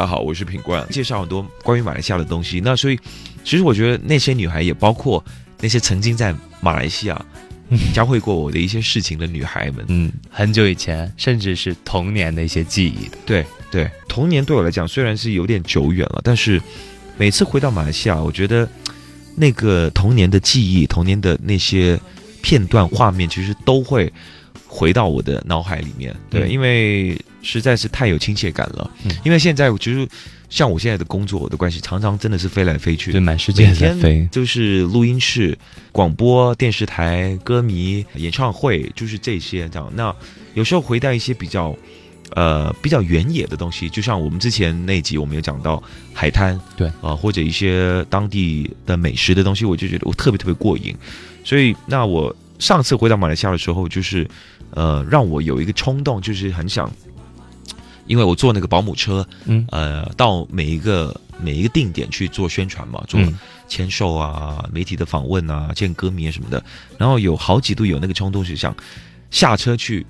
大家好，我是品冠，介绍很多关于马来西亚的东西。那所以，其实我觉得那些女孩也包括那些曾经在马来西亚教会过我的一些事情的女孩们。嗯，很久以前，甚至是童年的一些记忆的。对对，童年对我来讲虽然是有点久远了，但是每次回到马来西亚，我觉得那个童年的记忆、童年的那些片段画面，其实都会回到我的脑海里面。对，嗯因为实在是太有亲切感了。嗯因为现在其实像我现在的工作的关系，常常真的是飞来飞去对，。满世界每在飞。就是录音室、广播电视台、歌迷、演唱会，就是这些这样。那有时候回到一些比较，呃，比较原野的东西，就像我们之前那集我们有讲到海滩，对啊、或者一些当地的美食的东西，我就觉得我特别特别过瘾。所以，那我上次回到马来西亚的时候，就是，呃，让我有一个冲动，就是很想，因为我坐那个保姆车，嗯呃，到每一个每一个定点去做宣传嘛，做嗯签售啊、媒体的访问啊、见歌迷啊什么的。然后有好几度有那个冲动，是想下车去，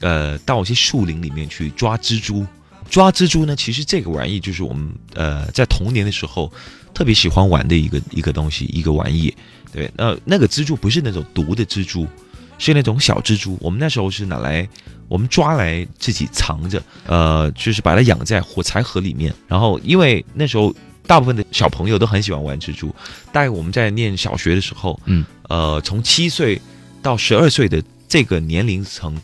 呃，到一些树林里面去抓蜘蛛。抓蜘蛛呢，其实这个玩意就是我们呃在童年的时候特别喜欢玩的一个一个东西，一个玩意。对，那那个蜘蛛不是那种毒的蜘蛛，是那种小蜘蛛。我们那时候是拿来我们抓来自己藏着，呃，就是把它养在火柴盒里面。然后因为那时候大部分的小朋友都很喜欢玩蜘蛛，大概我们在念小学的时候，嗯，呃，从七岁到十二岁的这个年龄层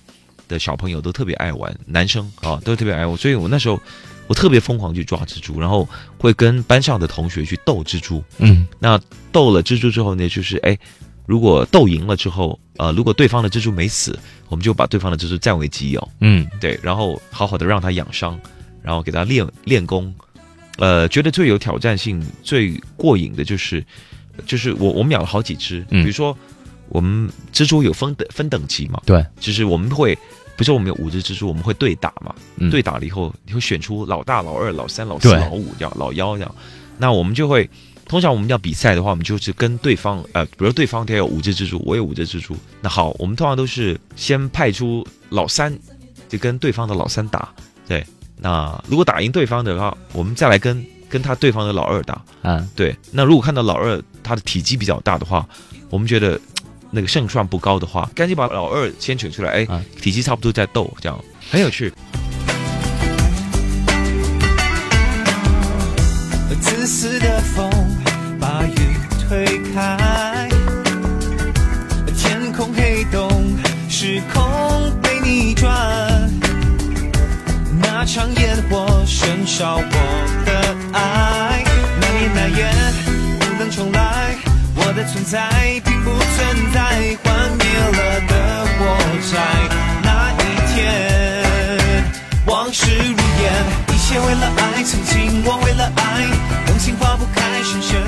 的小朋友都特别爱玩，男生啊都特别爱玩，所以我那时候我特别疯狂去抓蜘蛛，然后会跟班上的同学去斗蜘蛛。嗯那斗了蜘蛛之后呢，就是哎，如果斗赢了之后，呃，如果对方的蜘蛛没死，我们就把对方的蜘蛛占为己有，嗯。对，然后好好的让它养伤，然后给它练练功。呃，觉得最有挑战性、最过瘾的就是，就是我我们养了好几只，嗯。比如说我们蜘蛛有分等分等级嘛，对，就是我们会，比如说我们有五只蜘蛛，我们会对打嘛，嗯。对打了以后，你会选出老大、老二、老三、老四、老五这样，老幺这样。那我们就会，通常我们要比赛的话，我们就是跟对方，呃，比如对方他有五只蜘蛛，我有五只蜘蛛。那好，我们通常都是先派出老三，就跟对方的老三打。对，那如果打赢对方的话，我们再来跟跟他对方的老二打。啊，对，那如果看到老二他的体积比较大的话，我们觉得那个胜算不高的话，赶紧把老二先选出来，哎，啊体积差不多再斗，这样很有趣。自私的逆转。那场烟火燃烧我的爱，那年那月不能重来，我的存在并不存在，幻灭了的火柴。那一天，往事如烟，一切为了爱，曾经我为了爱，用心化不开，深深